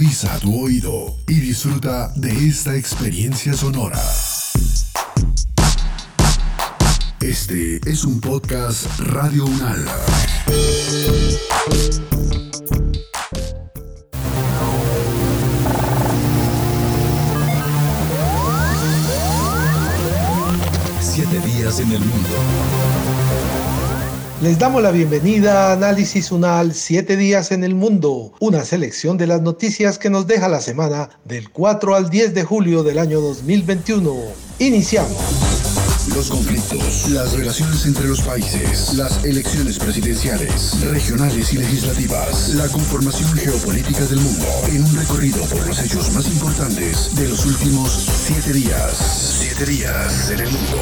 Agudiza tu oído y disfruta de esta experiencia sonora. Este es un podcast Radio Unal. Siete días en el mundo. Les damos la bienvenida a Análisis Unal 7 días en el mundo, una selección de las noticias que nos deja la semana del 4 al 10 de julio del año 2021. Iniciamos. Los conflictos, las relaciones entre los países, las elecciones presidenciales, regionales y legislativas, la conformación geopolítica del mundo, en un recorrido por los hechos más importantes de los últimos siete días. Siete días en el mundo.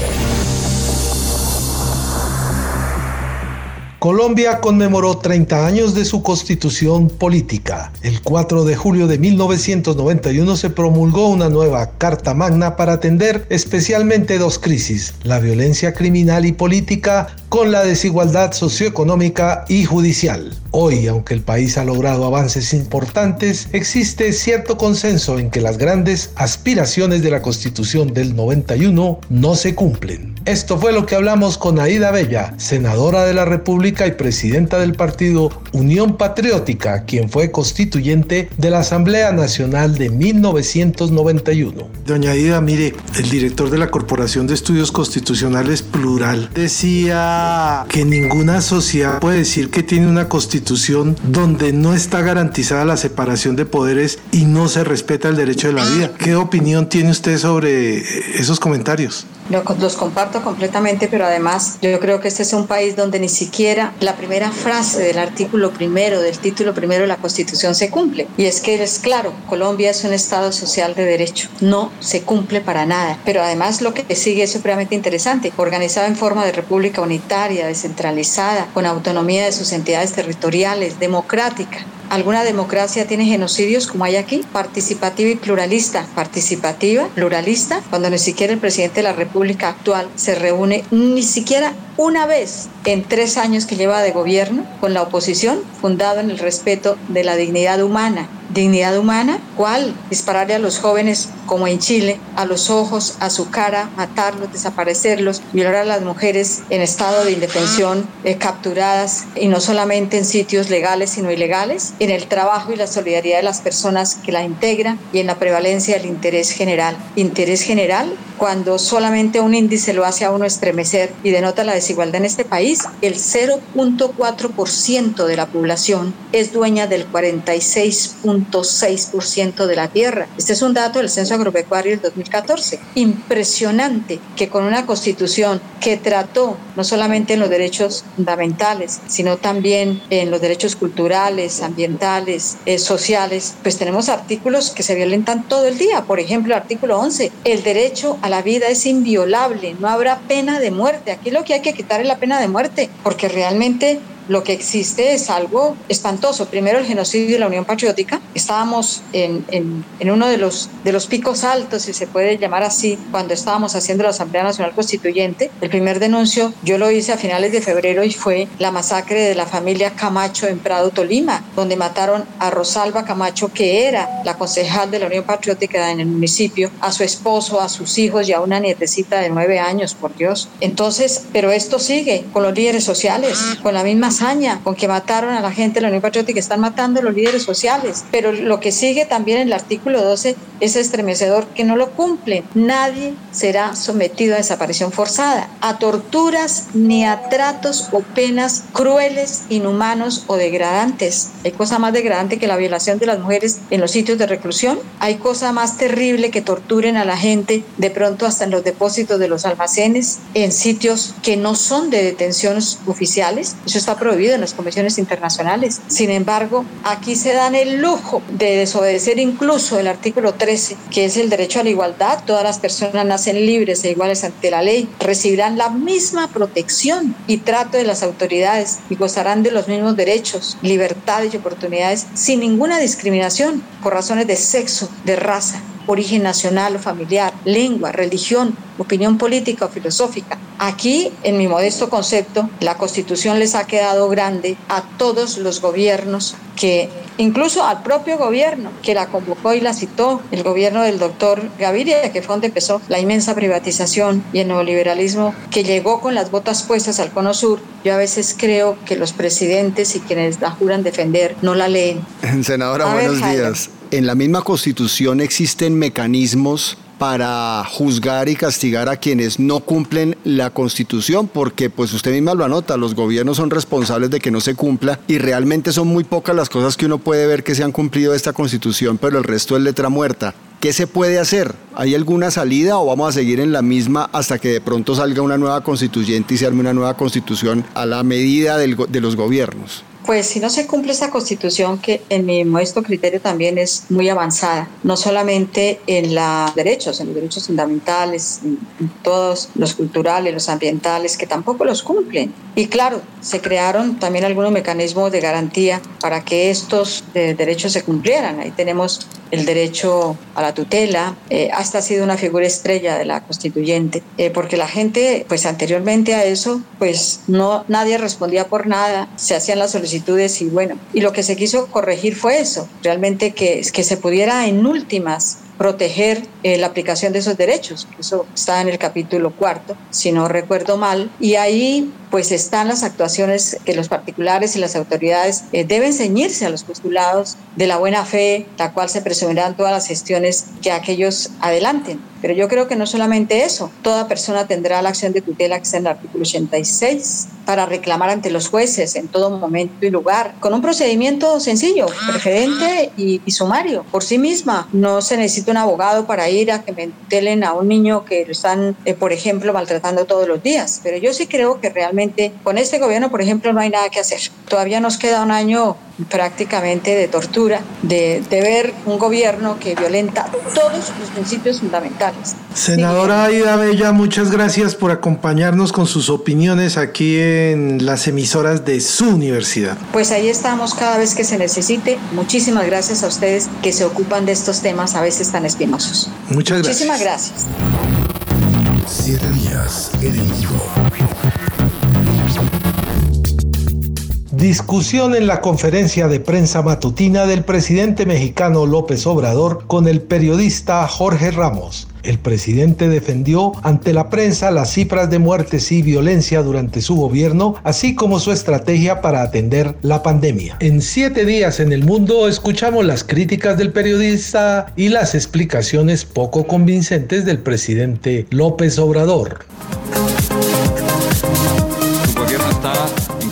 Colombia conmemoró 30 años de su constitución política. El 4 de julio de 1991 se promulgó una nueva Carta Magna para atender especialmente dos crisis, la violencia criminal y política con la desigualdad socioeconómica y judicial. Hoy, aunque el país ha logrado avances importantes, existe cierto consenso en que las grandes aspiraciones de la Constitución del 91 no se cumplen. Esto fue lo que hablamos con Aida Bella, senadora de la República y presidenta del partido Unión Patriótica, quien fue constituyente de la Asamblea Nacional de 1991. Doña Aida, mire, el director de la Corporación de Estudios Constitucionales Plural decía que ninguna sociedad puede decir que tiene una constitución donde no está garantizada la separación de poderes y no se respeta el derecho de la vida. ¿Qué opinión tiene usted sobre esos comentarios? Los comparto completamente, pero además yo creo que este es un país donde ni siquiera la primera frase del artículo primero, del título primero de la Constitución se cumple. Y es que es claro, Colombia es un Estado social de derecho. No se cumple para nada. Pero además lo que sigue es supremamente interesante. Organizado en forma de república unitaria, descentralizada, con autonomía de sus entidades territoriales, democrática, ¿Alguna democracia tiene genocidios como hay aquí? Participativa y pluralista. Participativa, pluralista, cuando ni siquiera el presidente de la República actual se reúne ni siquiera una vez en tres años que lleva de gobierno con la oposición, fundado en el respeto de la dignidad humana. ¿Dignidad humana? ¿Cuál? Dispararle a los jóvenes, como en Chile, a los ojos, a su cara, matarlos, desaparecerlos, violar a las mujeres en estado de indefensión, eh, capturadas, y no solamente en sitios legales, sino ilegales, en el trabajo y la solidaridad de las personas que la integran y en la prevalencia del interés general. Interés general cuando solamente un índice lo hace a uno estremecer y denota la desigualdad en este país, el 0.4% de la población es dueña del 46.6% de la tierra. Este es un dato del Censo Agropecuario del 2014. Impresionante que con una constitución que trató no solamente en los derechos fundamentales, sino también en los derechos culturales, ambientales, eh, sociales, pues tenemos artículos que se violentan todo el día. Por ejemplo, el artículo 11, el derecho a la vida es inviolable, no habrá pena de muerte. Aquí lo que hay que quitar es la pena de muerte, porque realmente lo que existe es algo espantoso. Primero, el genocidio de la Unión Patriótica. Estábamos en, en, uno de los, de los picos altos, si se puede llamar así, cuando estábamos haciendo la Asamblea Nacional Constituyente. El primer denuncio yo lo hice a finales de febrero y fue la masacre de la familia Camacho en Prado, Tolima, donde mataron a Rosalba Camacho, que era la concejal de la Unión Patriótica en el municipio, a su esposo, a sus hijos y a una nietecita de nueve años, por Dios. Entonces, pero esto sigue con los líderes sociales, con la misma con que mataron a la gente de la Unión Patriótica, están matando a los líderes sociales. Pero lo que sigue también en el artículo 12 es estremecedor que no lo cumplen. Nadie será sometido a desaparición forzada, a torturas ni a tratos o penas crueles, inhumanos o degradantes. Hay cosa más degradante que la violación de las mujeres en los sitios de reclusión. Hay cosa más terrible que torturen a la gente de pronto hasta en los depósitos de los almacenes, en sitios que no son de detenciones oficiales. Eso está prohibido en las convenciones internacionales. Sin embargo, aquí se dan el lujo de desobedecer incluso el artículo 13, que es el derecho a la igualdad. Todas las personas nacen libres e iguales ante la ley, recibirán la misma protección y trato de las autoridades y gozarán de los mismos derechos, libertades y oportunidades sin ninguna discriminación por razones de sexo, de raza, origen nacional o familiar, lengua, religión, opinión política o filosófica. Aquí, en mi modesto concepto, la Constitución les ha quedado grande a todos los gobiernos que, incluso al propio gobierno que la convocó y la citó, el gobierno del doctor Gaviria, que fue donde empezó la inmensa privatización y el neoliberalismo que llegó con las botas puestas al Cono Sur. Yo a veces creo que los presidentes y quienes la juran defender no la leen. Senadora, buenos días. En la misma Constitución existen mecanismos para juzgar y castigar a quienes no cumplen la Constitución, porque pues usted misma lo anota, los gobiernos son responsables de que no se cumpla y realmente son muy pocas las cosas que uno puede ver que se han cumplido esta Constitución, pero el resto es letra muerta. ¿Qué se puede hacer? ¿Hay alguna salida o vamos a seguir en la misma hasta que de pronto salga una nueva constituyente y se arme una nueva constitución a la medida de los gobiernos? Pues si no se cumple esa constitución, que en mi modesto criterio también es muy avanzada, no solamente en los derechos, en los derechos fundamentales, en, todos los culturales, los ambientales, que tampoco los cumplen. Y claro, se crearon también algunos mecanismos de garantía para que estos eh, derechos se cumplieran. Ahí tenemos el derecho a la tutela, eh, hasta ha sido una figura estrella de la constituyente, eh, porque la gente, pues anteriormente a eso, pues no, nadie respondía por nada, se hacían las solicitudes y bueno, y lo que se quiso corregir fue eso, realmente que, que se pudiera en últimas proteger eh, la aplicación de esos derechos. Eso está en el capítulo cuarto, si no recuerdo mal. Y ahí pues están las actuaciones que los particulares y las autoridades eh, deben ceñirse a los postulados de la buena fe, la cual se presumirán todas las gestiones que aquellos adelanten. Pero yo creo que no solamente eso, toda persona tendrá la acción de tutela que está en el artículo 86 para reclamar ante los jueces en todo momento y lugar, con un procedimiento sencillo, preferente y, sumario. Por sí misma, no se necesita un abogado para ir a que me tutelen a un niño que lo están, eh, por ejemplo, maltratando todos los días. Pero yo sí creo que realmente con este gobierno, por ejemplo, no hay nada que hacer. Todavía nos queda un año prácticamente de tortura, de, de, ver un gobierno que violenta todos los principios fundamentales. Senadora Aida Bella, muchas gracias por acompañarnos con sus opiniones aquí en las emisoras de su universidad. Pues ahí estamos cada vez que se necesite. Muchísimas gracias a ustedes que se ocupan de estos temas a veces tan espinosos. Muchas gracias. Muchísimas gracias. Siete días en el Discusión en la conferencia de prensa matutina del presidente mexicano López Obrador con el periodista Jorge Ramos. El presidente defendió ante la prensa las cifras de muertes y violencia durante su gobierno, así como su estrategia para atender la pandemia. En siete días en el mundo escuchamos las críticas del periodista y las explicaciones poco convincentes del presidente López Obrador.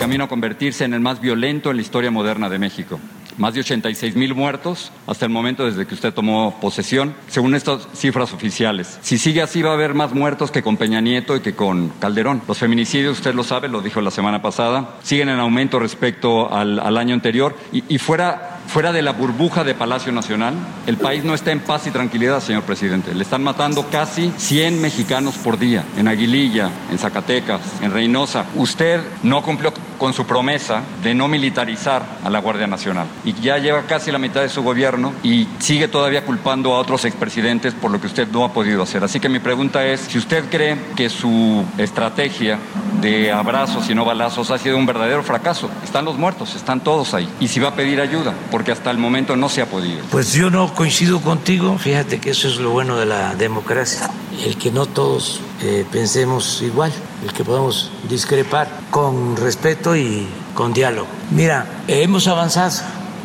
Camino a convertirse en el más violento en la historia moderna de México. Más de 86 mil muertos hasta el momento desde que usted tomó posesión, según estas cifras oficiales. Si sigue así va a haber más muertos que con Peña Nieto y que con Calderón. Los feminicidios, usted lo sabe, lo dijo la semana pasada, siguen en aumento respecto al, año anterior y, fuera fuera de la burbuja de Palacio Nacional, el país no está en paz y tranquilidad, señor presidente. Le están matando casi 100 mexicanos por día, en Aguililla, en Zacatecas, en Reynosa. Usted no cumplió con su promesa de no militarizar a la Guardia Nacional. Y ya lleva casi la mitad de su gobierno y sigue todavía culpando a otros expresidentes por lo que usted no ha podido hacer. Así que mi pregunta es, si usted cree que su estrategia de abrazos y no balazos ha sido un verdadero fracaso, están los muertos, están todos ahí. Y si va a pedir ayuda, porque hasta el momento no se ha podido. Pues yo no coincido contigo, fíjate que eso es lo bueno de la democracia, el que no todos eh, pensemos igual, el que podamos discrepar con respeto y con diálogo. Mira, hemos avanzado.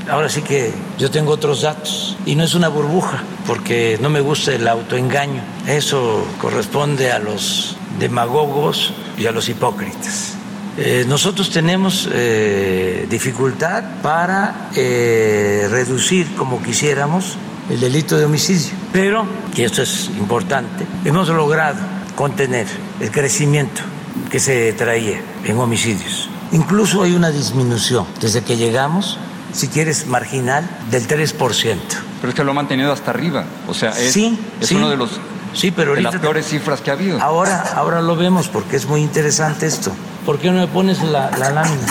Ahora sí que yo tengo otros datos y no es una burbuja porque no me gusta el autoengaño. Eso corresponde a los demagogos y a los hipócritas. Eh, nosotros tenemos eh, dificultad para reducir como quisiéramos el delito de homicidio, pero, y esto es importante, hemos logrado contener el crecimiento que se traía en homicidios. Incluso hay una disminución desde que llegamos, si quieres, marginal, del 3%. Pero es que lo ha mantenido hasta arriba. O sea, es, es uno de los Sí, pero de las peores cifras que ha habido. Ahora, ahora lo vemos porque es muy interesante esto. ¿Por qué no me pones la, la lámina?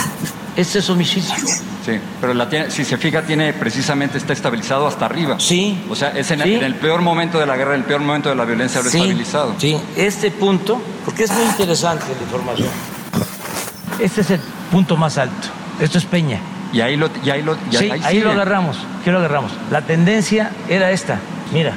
Este es homicidio. Sí, pero la si se fija, tiene precisamente está estabilizado hasta arriba. Sí. O sea, es en, el, peor momento de la guerra, en el peor momento de la violencia, lo sí, estabilizado. Sí, este punto, porque es muy interesante la información. Este es el punto más alto. Esto es Peña. Y ahí lo, y ahí lo, sí, ahí lo agarramos. Aquí lo agarramos. La tendencia era esta. Mira,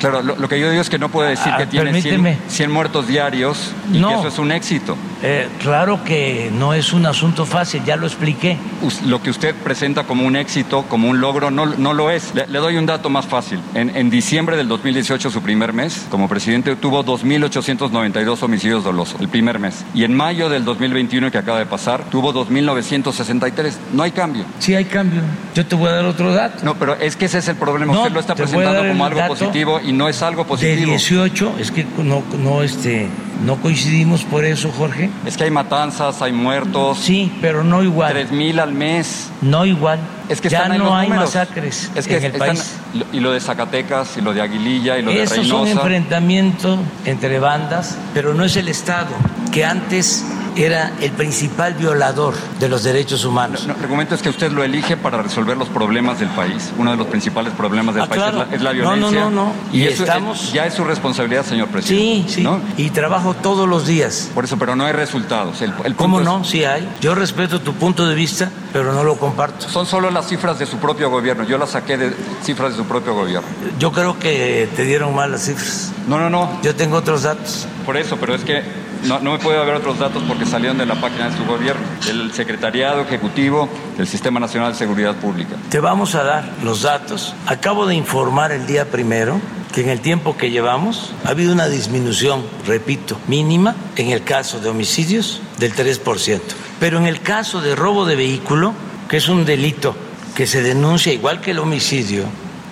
Claro, lo, que yo digo es que no puede decir ah, que tiene 100, muertos diarios y que eso es un éxito. Eh, claro que no es un asunto fácil, ya lo expliqué. Lo que usted presenta como un éxito, como un logro, no, no lo es. Le, doy un dato más fácil. En, en, diciembre del 2018, su primer mes, como presidente, tuvo 2.892 homicidios dolosos, el primer mes. Y en mayo del 2021, que acaba de pasar, tuvo 2.963. No hay cambio. Sí hay cambio. Yo te voy a dar otro dato. No, pero es que ese es el problema. usted lo está presentando como algo positivo y no es algo positivo. De 18, es que no, no, este, no coincidimos por eso, Jorge. Es que hay matanzas, hay muertos. Sí, pero no igual. Tres mil al mes. No igual. Es que ya no hay masacres es que en el país. Y lo de Zacatecas, y lo de Aguililla, y lo de Reynosa. Es un enfrentamiento entre bandas, pero no es el Estado, que antes era el principal violador de los derechos humanos. No, el argumento es que usted lo elige para resolver los problemas del país. Uno de los principales problemas del ah, país es, la, violencia. No, no, no, Y, estamos... ya es su responsabilidad, señor presidente. Sí, sí. Y trabajo todos los días. Por eso, pero no hay resultados. El, ¿Cómo no? Sí hay. Yo respeto tu punto de vista, pero no lo comparto. Son solo las cifras de su propio gobierno. Yo las saqué de cifras de su propio gobierno. Yo creo que te dieron mal las cifras. No, no, no. Yo tengo otros datos. Por eso, pero es que no, me puede haber otros datos porque salieron de la página de su gobierno, del Secretariado Ejecutivo del Sistema Nacional de Seguridad Pública. Te vamos a dar los datos. Acabo de informar el día primero que en el tiempo que llevamos ha habido una disminución, repito, mínima en el caso de homicidios del 3%. Pero en el caso de robo de vehículo, que es un delito que se denuncia igual que el homicidio,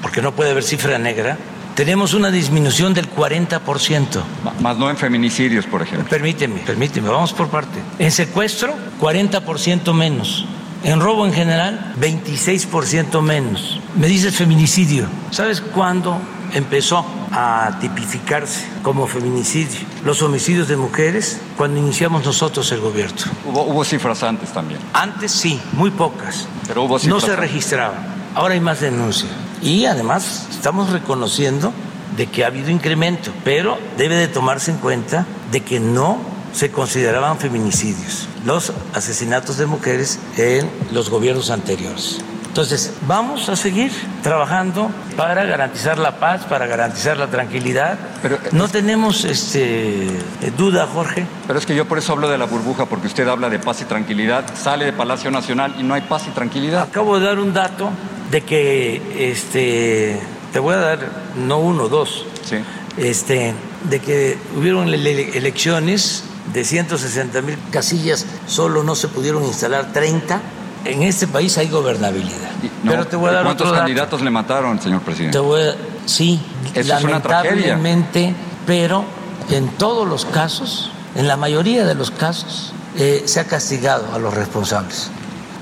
porque no puede haber cifra negra, tenemos una disminución del 40%. Más no en feminicidios, por ejemplo. Permíteme, permíteme, vamos por parte. En secuestro, 40% menos. En robo en general, 26% menos. Me dices feminicidio. ¿Sabes cuándo empezó a tipificarse como feminicidio los homicidios de mujeres? Cuando iniciamos nosotros el gobierno. Hubo, cifras antes también. Antes sí, muy pocas. Pero hubo cifras No se registraban. Ahora hay más denuncias. Y además estamos reconociendo de que ha habido incremento, pero debe de tomarse en cuenta de que no se consideraban feminicidios los asesinatos de mujeres en los gobiernos anteriores. Entonces, vamos a seguir trabajando para garantizar la paz, para garantizar la tranquilidad. Pero, no tenemos este, duda, Jorge. Pero es que yo por eso hablo de la burbuja, porque usted habla de paz y tranquilidad, sale de Palacio Nacional y no hay paz y tranquilidad. Acabo de dar un dato de que este te voy a dar no uno, dos. Sí. Este, de que hubieron elecciones de 160 mil casillas, solo no se pudieron instalar 30. En este país hay gobernabilidad. pero te voy a dar ¿Cuántos candidatos le mataron, señor presidente? Te voy a, sí, lamentablemente, pero en todos los casos, en la mayoría de los casos, eh, se ha castigado a los responsables.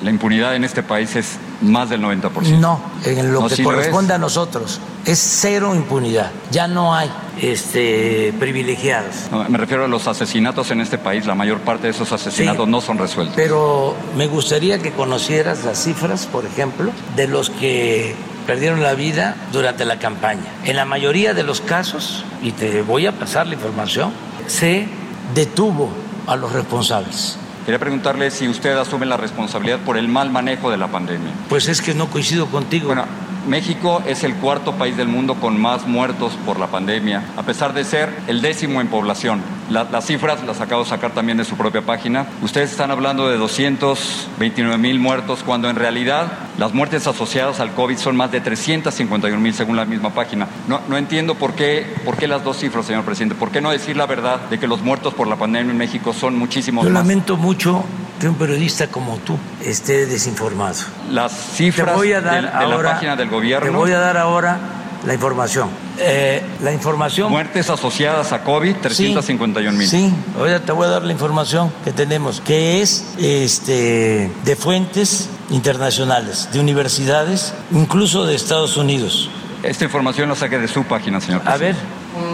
La impunidad en este país es más del 90%. No, en lo que corresponde a nosotros es cero impunidad. Ya no hay este, privilegiados. me refiero a los asesinatos en este país. La mayor parte de esos asesinatos no son resueltos. Pero me gustaría que conocieras las cifras, por ejemplo, de los que perdieron la vida durante la campaña. En la mayoría de los casos, y te voy a pasar la información, se detuvo a los responsables. Quería preguntarle si usted asume la responsabilidad por el mal manejo de la pandemia. Pues es que no coincido contigo. Bueno, México es el cuarto país del mundo con más muertos por la pandemia, a pesar de ser el décimo en población. Las cifras las acabo de sacar también de su propia página. Ustedes están hablando de 229 mil muertos, cuando en realidad las muertes asociadas al COVID son más de 351 mil según la misma página. No, no entiendo por qué, por qué las dos cifras, señor presidente. ¿Por qué no decir la verdad de que los muertos por la pandemia en México son muchísimos Yo más? lamento mucho que un periodista como tú esté desinformado. Las cifras de, la página del gobierno. Te voy a dar ahora la información. Eh, la información. Muertes asociadas a COVID, 351 mil. Sí, ahora te voy a dar la información que tenemos, que es este, de fuentes internacionales, de universidades, incluso de Estados Unidos. Esta información la saqué de su página, señor. A ver,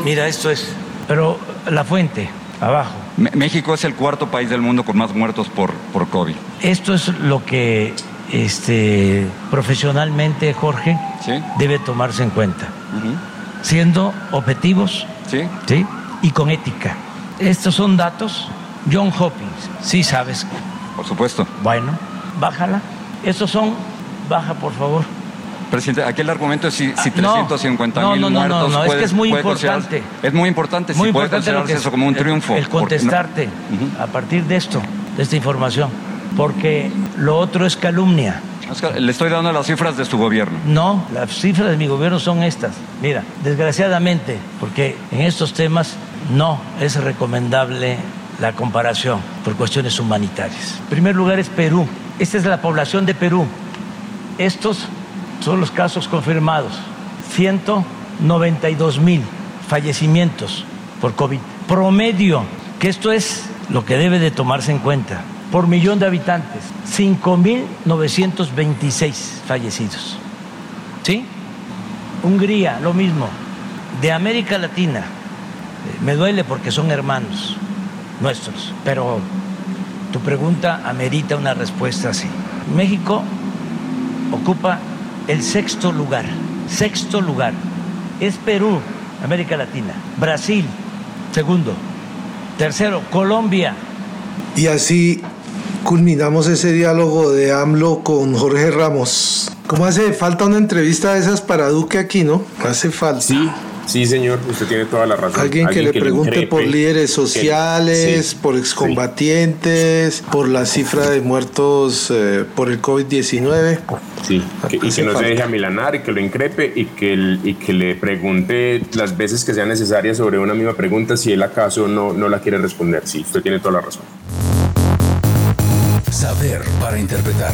mira, esto es. Pero la fuente abajo. México es el cuarto país del mundo con más muertos por, por COVID. Esto es lo que este, profesionalmente, Jorge, debe tomarse en cuenta, siendo objetivos ¿Sí? ¿sí? y con ética. Estos son datos, John Hopkins, sí sabes. Por supuesto. Bueno, bájala. Estos son, baja por favor. Presidente, aquí el argumento es si, si 350 ah, mil no, no, no, No, no, es que es muy importante. Es muy importante si puede considerarse eso como un triunfo. El, contestarte a partir de esto, de esta información, porque lo otro es calumnia. Le estoy dando las cifras de su gobierno. No, las cifras de mi gobierno son estas. Mira, desgraciadamente, porque en estos temas no es recomendable la comparación por cuestiones humanitarias. En primer lugar es Perú. Esta es la población de Perú. Estos son los casos confirmados. 192 mil fallecimientos por COVID. Promedio, que esto es lo que debe de tomarse en cuenta, por millón de habitantes, 5.926 fallecidos. ¿Sí? Hungría, lo mismo. De América Latina, eh, me duele porque son hermanos nuestros, pero tu pregunta amerita una respuesta así. México ocupa el sexto lugar, sexto lugar. Es Perú, América Latina. Brasil, segundo. Tercero, Colombia. Y así culminamos ese diálogo de AMLO con Jorge Ramos. ¿Cómo hace falta una entrevista de esas para Duque aquí, no? Hace falta. Sí, Sí, señor, usted tiene toda la razón. Alguien, que le pregunte por líderes sociales, por excombatientes, por la cifra de muertos eh, por el COVID-19. Sí, y que no se deje amilanar y que lo increpe y que, y que le pregunte las veces que sea necesaria sobre una misma pregunta si él acaso no, no la quiere responder. Sí, usted tiene toda la razón. Saber para interpretar.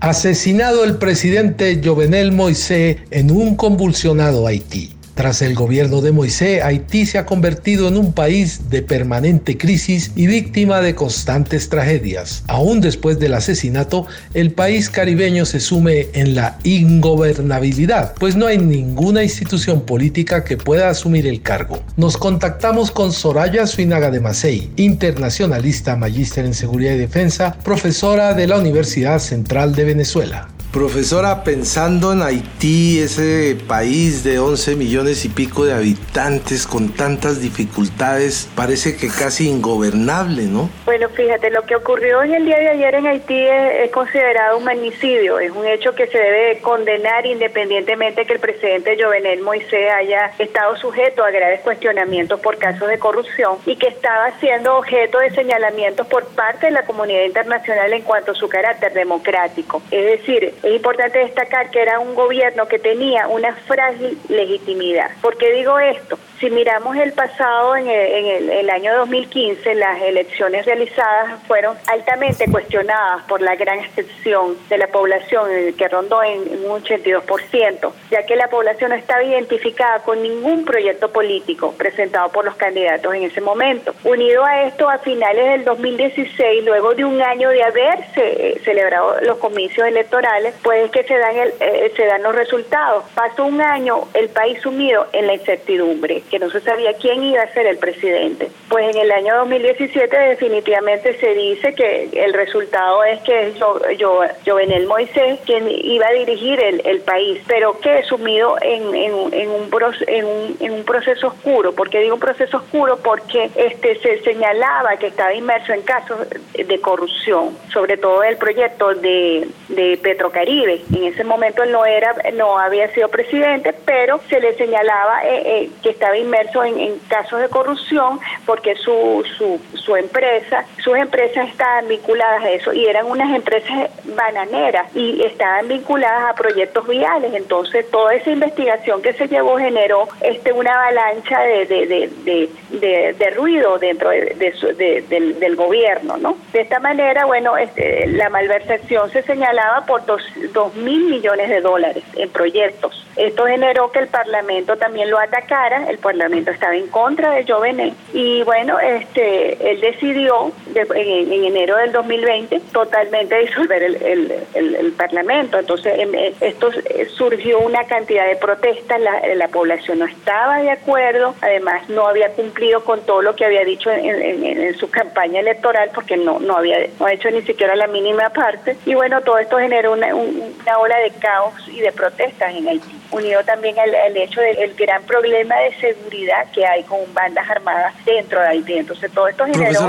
Asesinado el presidente Jovenel Moisés en un convulsionado Haití. Tras el gobierno de Moisés, Haití se ha convertido en un país de permanente crisis y víctima de constantes tragedias. Aún después del asesinato, el país caribeño se sume en la ingobernabilidad, pues no hay ninguna institución política que pueda asumir el cargo. Nos contactamos con Soraya Suinaga de Macei, internacionalista, magíster en seguridad y defensa, profesora de la Universidad Central de Venezuela. Profesora, pensando en Haití, ese país de 11 millones y pico de habitantes con tantas dificultades, parece que casi ingobernable, ¿no? Bueno, fíjate, lo que ocurrió en el día de ayer en Haití es, considerado un magnicidio, es un hecho que se debe condenar independientemente de que el presidente Jovenel Moisés haya estado sujeto a graves cuestionamientos por casos de corrupción y que estaba siendo objeto de señalamientos por parte de la comunidad internacional en cuanto a su carácter democrático. Es decir, es importante destacar que era un gobierno que tenía una frágil legitimidad. ¿Por qué digo esto? Si miramos el pasado, en el, año 2015, las elecciones realizadas fueron altamente cuestionadas por la gran extensión de la población, que rondó en, un 82%, ya que la población no estaba identificada con ningún proyecto político presentado por los candidatos en ese momento. Unido a esto, a finales del 2016, luego de un año de haberse eh, celebrado los comicios electorales, pues que se dan, eh, se dan los resultados. Pasó un año el país sumido en la incertidumbre que no se sabía quién iba a ser el presidente. Pues en el año 2017 definitivamente se dice que el resultado es que es yo, Jovenel Moisés quien iba a dirigir el, país, pero que sumido en, en, un, en, un, proceso oscuro. ¿Por qué digo un proceso oscuro? Porque este se señalaba que estaba inmerso en casos de corrupción, sobre todo el proyecto de, de Petrocaribe. En ese momento él no era, no había sido presidente, pero se le señalaba eh, eh, que estaba inmerso en, casos de corrupción porque su, su, su empresa, sus empresas estaban vinculadas a eso y eran unas empresas bananeras y estaban vinculadas a proyectos viales. Entonces toda esa investigación que se llevó generó este una avalancha de, de, de, de, ruido dentro del, del, gobierno. ¿no? De esta manera, bueno, este, la malversación se señalaba por dos 2 mil millones de dólares en proyectos. Esto generó que el Parlamento también lo atacara, el Parlamento estaba en contra de Jovenel y bueno, este, él decidió en, enero del 2020 totalmente disolver el, Parlamento. Entonces, em, eh, esto eh, surgió una cantidad de protestas, la, la, población no estaba de acuerdo, además no había cumplido con todo lo que había dicho en, su campaña electoral porque no, no había no ha hecho ni siquiera la mínima parte. Y bueno, todo esto generó una, una ola de caos y de protestas en Haití unido también al, hecho del gran problema de seguridad que hay con bandas armadas dentro de Haití. Entonces todo esto generó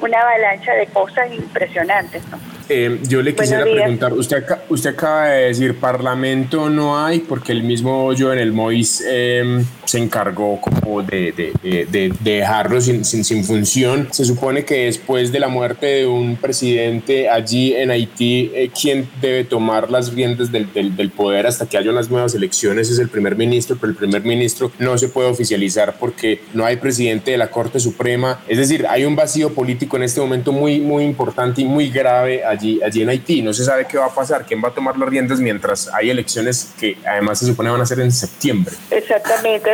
una avalancha de cosas impresionantes. ¿no? Eh, yo le quisiera preguntar, usted, usted acaba de decir parlamento no hay porque el mismo yo en el Mois em, se encargó como de, de, de, dejarlo sin, sin, sin, función. Se supone que después de la muerte de un presidente allí en Haití, eh, quien debe tomar las riendas del, del, del, poder hasta que haya unas nuevas elecciones es el primer ministro, pero el primer ministro no se puede oficializar porque no hay presidente de la Corte Suprema. Es decir, hay un vacío político en este momento muy, muy importante y muy grave allí allí, en Haití. No se sabe qué va a pasar, quién va a tomar las riendas mientras hay elecciones que además se supone van a ser en septiembre. Exactamente,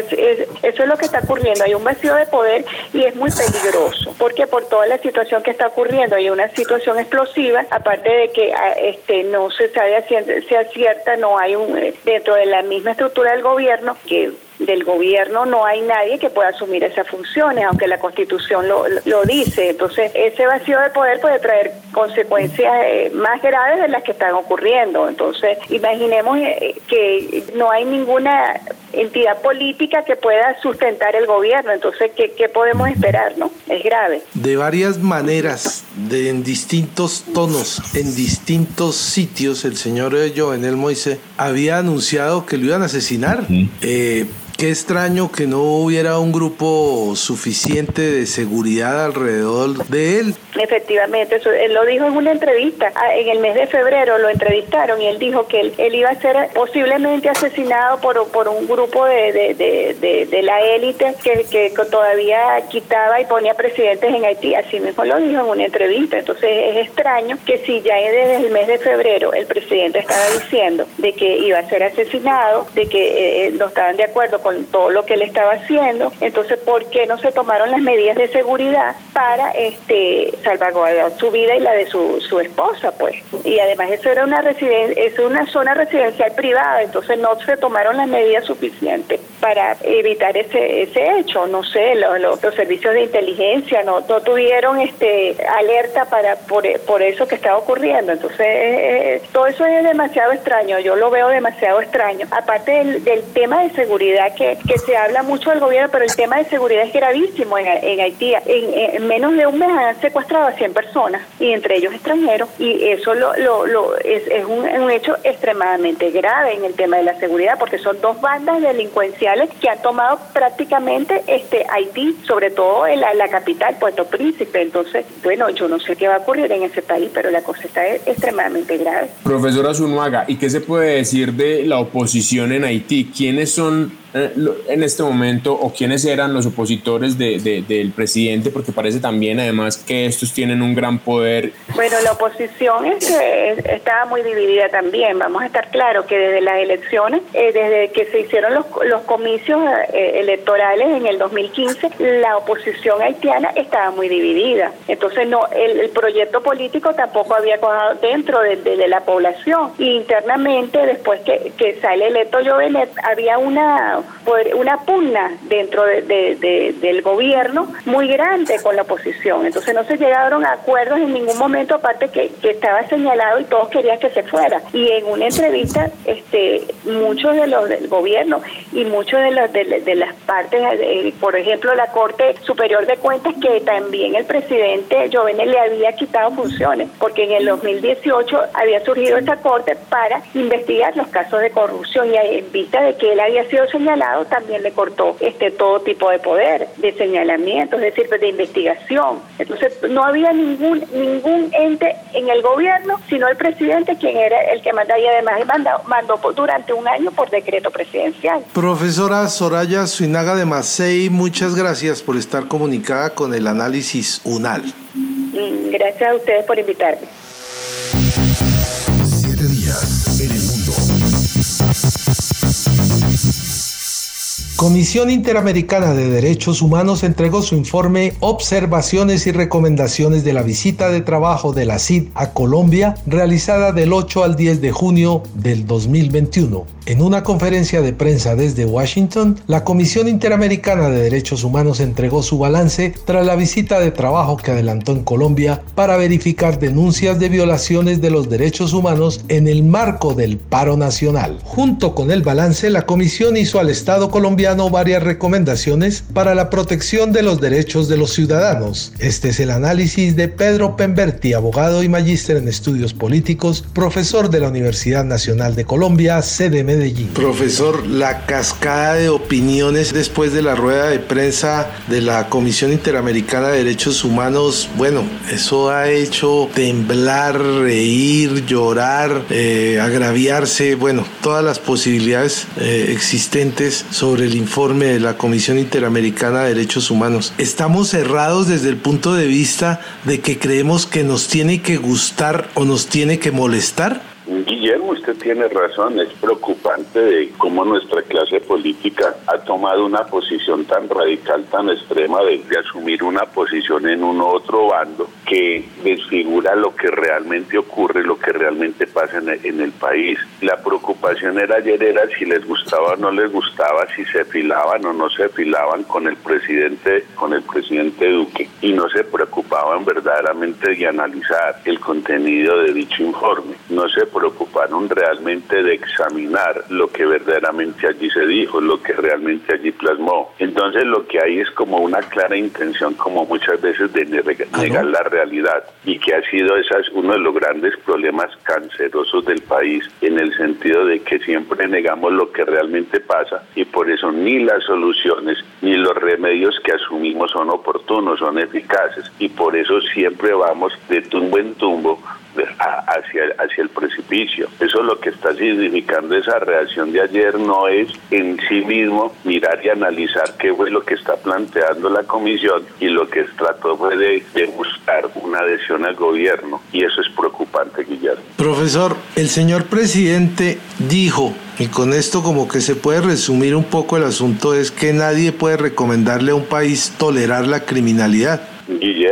eso es lo que está ocurriendo. Hay un vacío de poder y es muy peligroso, porque por toda la situación que está ocurriendo hay una situación explosiva, aparte de que ah, este no se sabe si es cierta, no hay un eh, dentro de la misma estructura del gobierno que del gobierno no hay nadie que pueda asumir esas funciones, aunque la Constitución lo, lo dice. Entonces, ese vacío de poder puede traer consecuencias eh, más graves de las que están ocurriendo. Entonces, imaginemos eh, que no hay ninguna entidad política que pueda sustentar el gobierno. Entonces, ¿qué, qué podemos esperar? no Es grave. De varias maneras, de, en distintos tonos, en distintos sitios, el señor Jovenel Moise había anunciado que lo iban a asesinar. Eh, Qué extraño que no hubiera un grupo suficiente de seguridad alrededor de él. Efectivamente, eso, él lo dijo en una entrevista. Ah, en el mes de febrero lo entrevistaron y él dijo que él, iba a ser posiblemente asesinado por, por un grupo de, de, de, la élite que, que, todavía quitaba y ponía presidentes en Haití. Así mismo lo dijo en una entrevista. Entonces es extraño que si ya desde el mes de febrero el presidente estaba diciendo de que iba a ser asesinado, de que eh, eh, no estaban de acuerdo con con todo lo que él estaba haciendo. Entonces, ¿por qué no se tomaron las medidas de seguridad para este salvaguardar su vida y la de su, su esposa, pues? Y además eso era una residencia, es una zona residencial privada, entonces no se tomaron las medidas suficientes para evitar ese ese hecho. No sé, los servicios de inteligencia no, no tuvieron este alerta para por, por eso que estaba ocurriendo. Entonces, eh, eh, todo eso es demasiado extraño. Yo lo veo demasiado extraño. Aparte del, del tema de seguridad que, se habla mucho del gobierno, pero el tema de seguridad es gravísimo en, en Haití. En, menos de un mes han secuestrado a 100 personas, y entre ellos extranjeros, y eso lo, lo, es, es un, hecho extremadamente grave en el tema de la seguridad, porque son dos bandas delincuenciales que han tomado prácticamente este Haití, sobre todo en la, capital, Puerto Príncipe. Entonces, bueno, yo no sé qué va a ocurrir en ese país, pero la cosa está extremadamente grave. Profesora Zunuaga, ¿y qué se puede decir de la oposición en Haití? ¿Quiénes son en este momento o quiénes eran los opositores de, del presidente, porque parece también además que estos tienen un gran poder. Bueno, la oposición es estaba muy dividida también. Vamos a estar claros que desde las elecciones, eh, desde que se hicieron los, los comicios eh, electorales en el 2015, la oposición haitiana estaba muy dividida. Entonces, no el, proyecto político tampoco había cojado dentro de, de, la población. Internamente, después que, que sale electo Jovenet, había una una pugna dentro de, del gobierno muy grande con la oposición. Entonces no se llegaron a acuerdos en ningún momento, aparte que, estaba señalado y todos querían que se fuera. Y en una entrevista, este, muchos de los del gobierno y muchos de, los, de, las partes, eh, por ejemplo, la Corte Superior de Cuentas, que también el presidente Jovenel le había quitado funciones, porque en el 2018 había surgido esta Corte para investigar los casos de corrupción y en vista de que él había sido señalado señalado también le cortó este todo tipo de poder, de señalamiento, es decir, de investigación. Entonces no había ningún ningún ente en el gobierno, sino el presidente quien era el que mandaba y además mandó, mandó durante un año por decreto presidencial. Profesora Soraya Suinaga de Macei, muchas gracias por estar comunicada con el análisis UNAL. Mm, gracias a ustedes por invitarme. Siete días Comisión Interamericana de Derechos Humanos entregó su informe Observaciones y Recomendaciones de la visita de trabajo de la CID a Colombia realizada del 8 al 10 de junio del 2021. En una conferencia de prensa desde Washington, la Comisión Interamericana de Derechos Humanos entregó su balance tras la visita de trabajo que adelantó en Colombia para verificar denuncias de violaciones de los derechos humanos en el marco del paro nacional. Junto con el balance, la Comisión hizo al Estado colombiano varias recomendaciones para la protección de los derechos de los ciudadanos. Este es el análisis de Pedro Pemberti, abogado y magíster en estudios políticos, profesor de la Universidad Nacional de Colombia, CDM Profesor, la cascada de opiniones después de la rueda de prensa de la Comisión Interamericana de Derechos Humanos, bueno, eso ha hecho temblar, reír, llorar, eh, agraviarse, bueno, todas las posibilidades eh, existentes sobre el informe de la Comisión Interamericana de Derechos Humanos. Estamos cerrados desde el punto de vista de que creemos que nos tiene que gustar o nos tiene que molestar. Guillermo, usted tiene razón, es preocupante de cómo nuestra clase política ha tomado una posición tan radical, tan extrema de, asumir una posición en un otro bando que desfigura lo que realmente ocurre, lo que realmente pasa en el, en el país. La preocupación era ayer era si les gustaba o no les gustaba, si se filaban o no se filaban con el presidente, con el presidente Duque, y no se preocupaban verdaderamente de analizar el contenido de dicho informe. No se preocuparon realmente de examinar lo que verdaderamente allí se dijo, lo que realmente allí plasmó. Entonces lo que hay es como una clara intención, como muchas veces, de negar la realidad y que ha sido esa uno de los grandes problemas cancerosos del país en el sentido de que siempre negamos lo que realmente pasa y por eso ni las soluciones ni los remedios que asumimos son oportunos, son eficaces y por eso siempre vamos de tumbo en tumbo hacia, hacia el precipicio. Eso es lo que está significando esa reacción de ayer, no es en sí mismo mirar y analizar qué fue lo que está planteando la comisión y lo que trató fue de buscar una adhesión al gobierno y eso es preocupante, Guillermo. Profesor, el señor presidente dijo y con esto como que se puede resumir un poco el asunto es que nadie puede recomendarle a un país tolerar la criminalidad.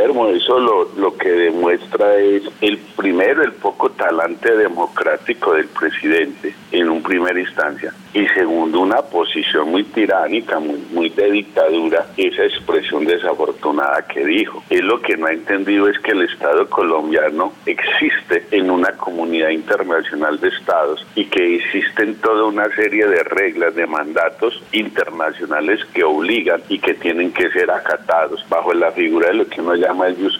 Eso lo, lo que demuestra es el primero, el poco talante democrático del presidente en un primera instancia y segundo, una posición muy tiránica, muy, muy de dictadura, esa expresión desafortunada que dijo. Él lo que no ha entendido es que el Estado colombiano existe en una comunidad internacional de estados y que existen toda una serie de reglas, de mandatos internacionales que obligan y que tienen que ser acatados bajo la figura de lo que uno llama el jus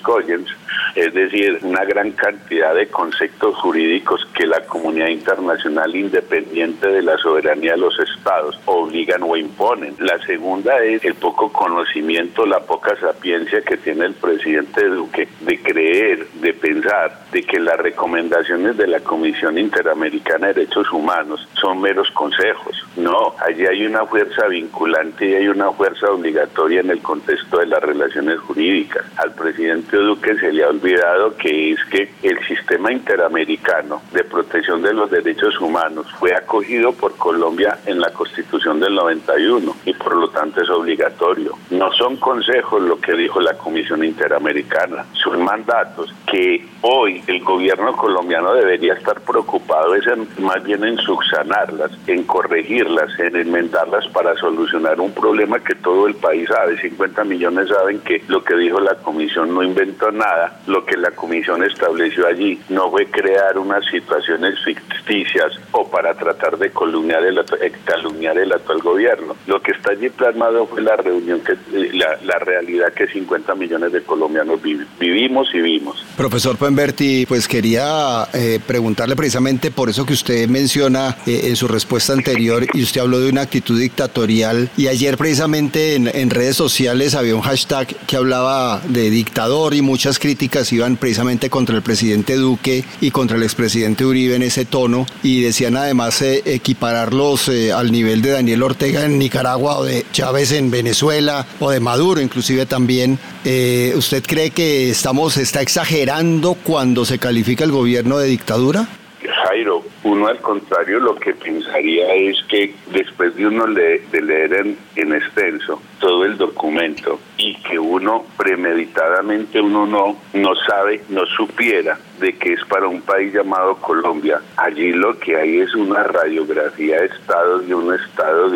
es decir, una gran cantidad de conceptos jurídicos que la comunidad internacional independiente de la soberanía de los estados obligan o imponen. La segunda es el poco conocimiento, la poca sapiencia que tiene el presidente Duque de creer, de pensar, de que las recomendaciones de la Comisión Interamericana de Derechos Humanos son meros consejos. No, allí hay una fuerza vinculante y hay una fuerza obligatoria en el contexto de las relaciones jurídicas. Al presidente Duque se le ha olvidado que es que el sistema interamericano de protección de los derechos humanos fue acogido por Colombia en la Constitución del 91 y por lo tanto es obligatorio. No son consejos lo que dijo la Comisión Interamericana, son mandatos que hoy el gobierno colombiano debería estar preocupado es más bien en subsanarlas, en corregirlas, en enmendarlas para solucionar un problema que todo el país sabe. 50 millones saben que lo que dijo la comisión no inventó nada, lo que la comisión estableció allí no fue crear unas situaciones ficticias o para tratar de calumniar el, eh, calumniar el actual gobierno. Lo que está allí plasmado fue la reunión que eh, la, la realidad que 50 millones de colombianos. Vivimos y vimos. Profesor Pemberti, pues quería eh, preguntarle precisamente por eso que usted menciona en su respuesta anterior y usted habló de una actitud dictatorial y ayer precisamente en, en redes sociales había un hashtag que hablaba de dictador y muchas críticas iban precisamente contra el presidente Duque y contra el expresidente Uribe en ese tono y decían además eh, equipararlos eh, al nivel de Daniel Ortega en Nicaragua o de Chávez en Venezuela o de Maduro inclusive también. Eh, ¿Usted cree que estamos está exagerando cuando se califica el gobierno de dictadura? Jairo, uno al contrario lo que pensaría es que después de uno de leer en, en extenso todo el documento y que uno premeditadamente uno no, no sabe, no supiera de que es para un país llamado Colombia. Allí lo que hay es una radiografía de Estado de un Estado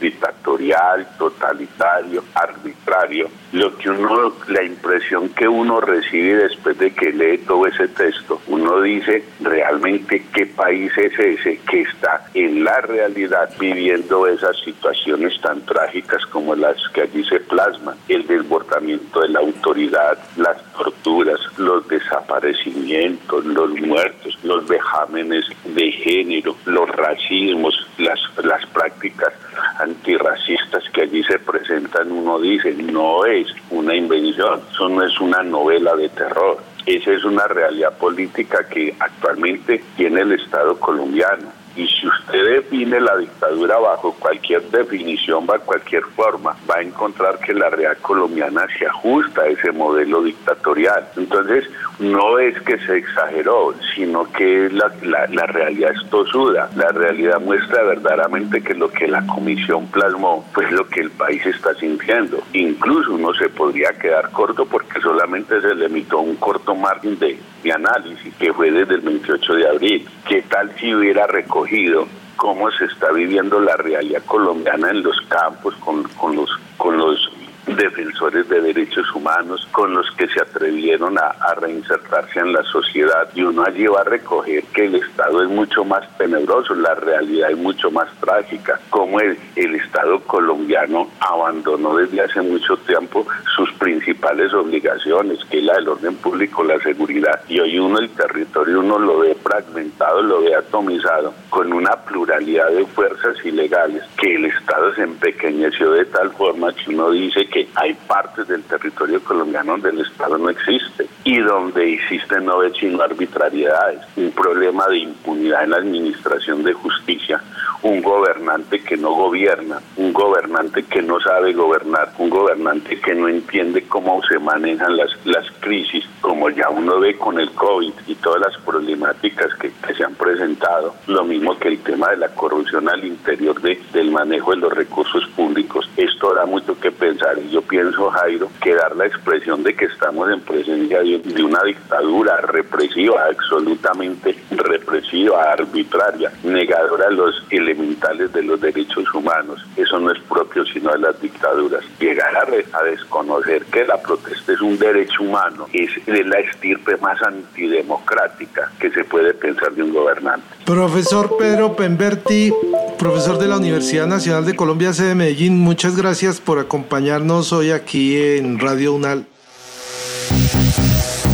dictatorial, totalitario, arbitrario. Lo que uno, la impresión que uno recibe después de que lee todo ese texto, uno dice realmente qué país es ese que está en la realidad viviendo esas situaciones tan trágicas como las que allí se plasman, el desbordamiento de la autoridad, las torturas, los desaparecimientos, los muertos, los vejámenes de género, los racismos, las, las prácticas antirracistas que allí se presentan, uno dice, no es una invención, eso no es una novela de terror. Esa es una realidad política que actualmente tiene el Estado colombiano y si usted define la dictadura bajo cualquier definición, bajo cualquier forma, va a encontrar que la realidad colombiana se ajusta a ese modelo dictatorial. Entonces, no es que se exageró, sino que la, la, realidad es tosuda. La realidad muestra verdaderamente que lo que la comisión plasmó, pues lo que el país está sintiendo. Incluso uno se podría quedar corto porque solamente se limitó un corto margen de, de análisis, que fue desde el 28 de abril. ¿Qué tal si hubiera recogido cómo se está viviendo la realidad colombiana en los campos con, con los con los defensores de derechos humanos, con los que se atrevieron a, reinsertarse en la sociedad y uno allí va a recoger que el Estado es mucho más tenebroso, la realidad es mucho más trágica, como el, el Estado colombiano abandonó desde hace mucho tiempo sus principales obligaciones, que es la del orden público, la seguridad, y hoy uno el territorio uno lo ve fragmentado, lo ve atomizado, con una pluralidad de fuerzas ilegales, que el Estado se empequeñeció de tal forma que uno dice que hay partes del territorio colombiano donde el Estado no existe y donde existen no sino arbitrariedades, un problema de impunidad en la administración de justicia, un gobernante que no gobierna, un gobernante que no sabe gobernar, un gobernante que no entiende cómo se manejan las, las crisis, como ya uno ve con el COVID y todas las problemáticas que, se han presentado, lo mismo que el tema de la corrupción al interior de, del manejo de los recursos públicos. Esto da mucho que pensar yo pienso, Jairo, que dar la expresión de que estamos en presencia de, una dictadura represiva, absolutamente represiva, arbitraria, negadora de los elementales de los derechos humanos. Eso no es propio sino de las dictaduras. Llegar a, a desconocer que la protesta es un derecho humano es de la estirpe más antidemocrática que se puede pensar de un gobernante. Profesor Pedro Pemberti, profesor de la Universidad Nacional de Colombia, sede de Medellín, muchas gracias por acompañarnos hoy aquí en Radio UNAL.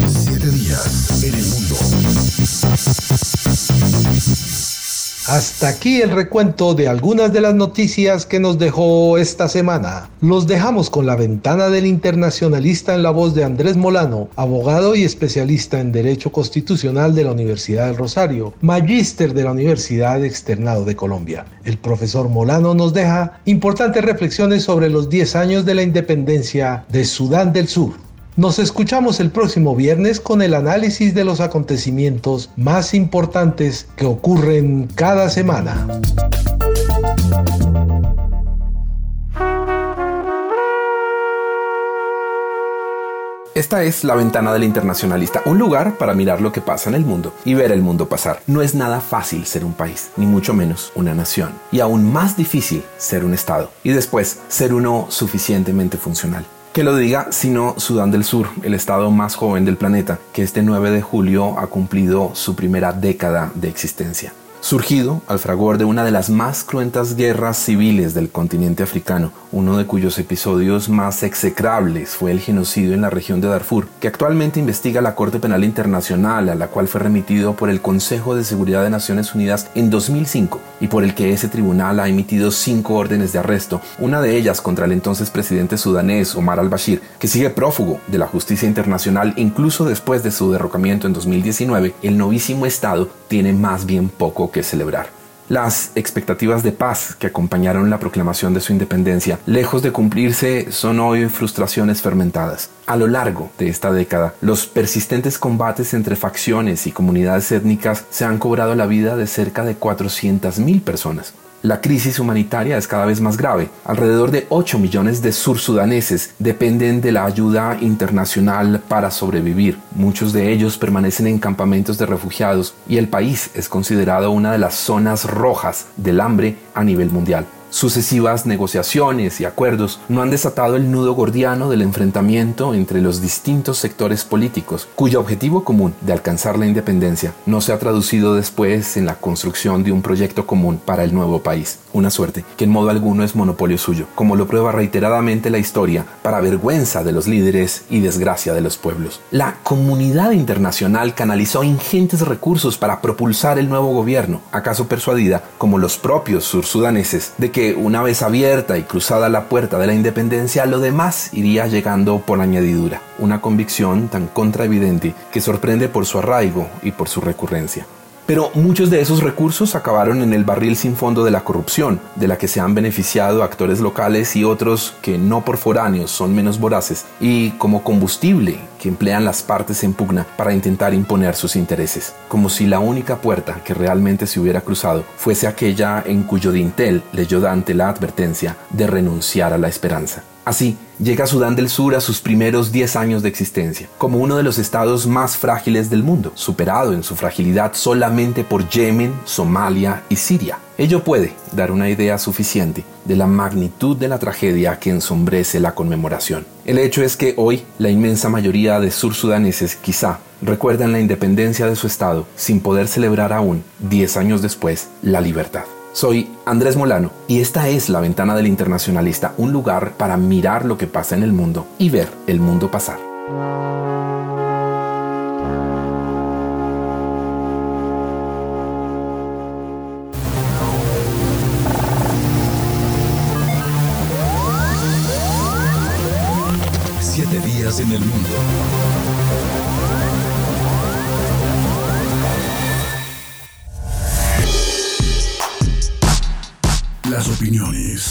Siete días en el mundo. Hasta aquí el recuento de algunas de las noticias que nos dejó esta semana. Los dejamos con la ventana del internacionalista en la voz de Andrés Molano, abogado y especialista en Derecho Constitucional de la Universidad del Rosario, magíster de la Universidad Externado de Colombia. El profesor Molano nos deja importantes reflexiones sobre los 10 años de la independencia de Sudán del Sur. Nos escuchamos el próximo viernes con el análisis de los acontecimientos más importantes que ocurren cada semana. Esta es La Ventana del Internacionalista, un lugar para mirar lo que pasa en el mundo y ver el mundo pasar. No es nada fácil ser un país, ni mucho menos una nación. Y aún más difícil ser un Estado. Y después ser uno suficientemente funcional que lo diga, sino Sudán del Sur, el estado más joven del planeta, que este 9 de julio ha cumplido su primera década de existencia surgido al fragor de una de las más cruentas guerras civiles del continente africano, uno de cuyos episodios más execrables fue el genocidio en la región de Darfur, que actualmente investiga la Corte Penal Internacional, a la cual fue remitido por el Consejo de Seguridad de Naciones Unidas en 2005 y por el que ese tribunal ha emitido cinco órdenes de arresto, una de ellas contra el entonces presidente sudanés Omar al-Bashir, que sigue prófugo de la justicia internacional incluso después de su derrocamiento en 2019, el novísimo Estado tiene más bien poco que celebrar. Las expectativas de paz que acompañaron la proclamación de su independencia, lejos de cumplirse, son hoy frustraciones fermentadas. A lo largo de esta década, los persistentes combates entre facciones y comunidades étnicas se han cobrado la vida de cerca de 400.000 personas. La crisis humanitaria es cada vez más grave. Alrededor de 8 millones de sursudaneses dependen de la ayuda internacional para sobrevivir. Muchos de ellos permanecen en campamentos de refugiados y el país es considerado una de las zonas rojas del hambre a nivel mundial. Sucesivas negociaciones y acuerdos no han desatado el nudo gordiano del enfrentamiento entre los distintos sectores políticos, cuyo objetivo común de alcanzar la independencia no se ha traducido después en la construcción de un proyecto común para el nuevo país. Una suerte que en modo alguno es monopolio suyo, como lo prueba reiteradamente la historia, para vergüenza de los líderes y desgracia de los pueblos. La comunidad internacional canalizó ingentes recursos para propulsar el nuevo gobierno, acaso persuadida, como los propios sursudaneses, de que una vez abierta y cruzada la puerta de la independencia, lo demás iría llegando por añadidura, una convicción tan contraevidente que sorprende por su arraigo y por su recurrencia. Pero muchos de esos recursos acabaron en el barril sin fondo de la corrupción, de la que se han beneficiado actores locales y otros que no por foráneos son menos voraces, y como combustible que emplean las partes en pugna para intentar imponer sus intereses, como si la única puerta que realmente se hubiera cruzado fuese aquella en cuyo dintel leyó Dante la advertencia de renunciar a la esperanza. Así, llega Sudán del Sur a sus primeros 10 años de existencia, como uno de los estados más frágiles del mundo, superado en su fragilidad solamente por Yemen, Somalia y Siria. Ello puede dar una idea suficiente de la magnitud de la tragedia que ensombrece la conmemoración. El hecho es que hoy la inmensa mayoría de sursudaneses quizá recuerdan la independencia de su estado sin poder celebrar aún, 10 años después, la libertad. Soy Andrés Molano y esta es La Ventana del Internacionalista, un lugar para mirar lo que pasa en el mundo y ver el mundo pasar.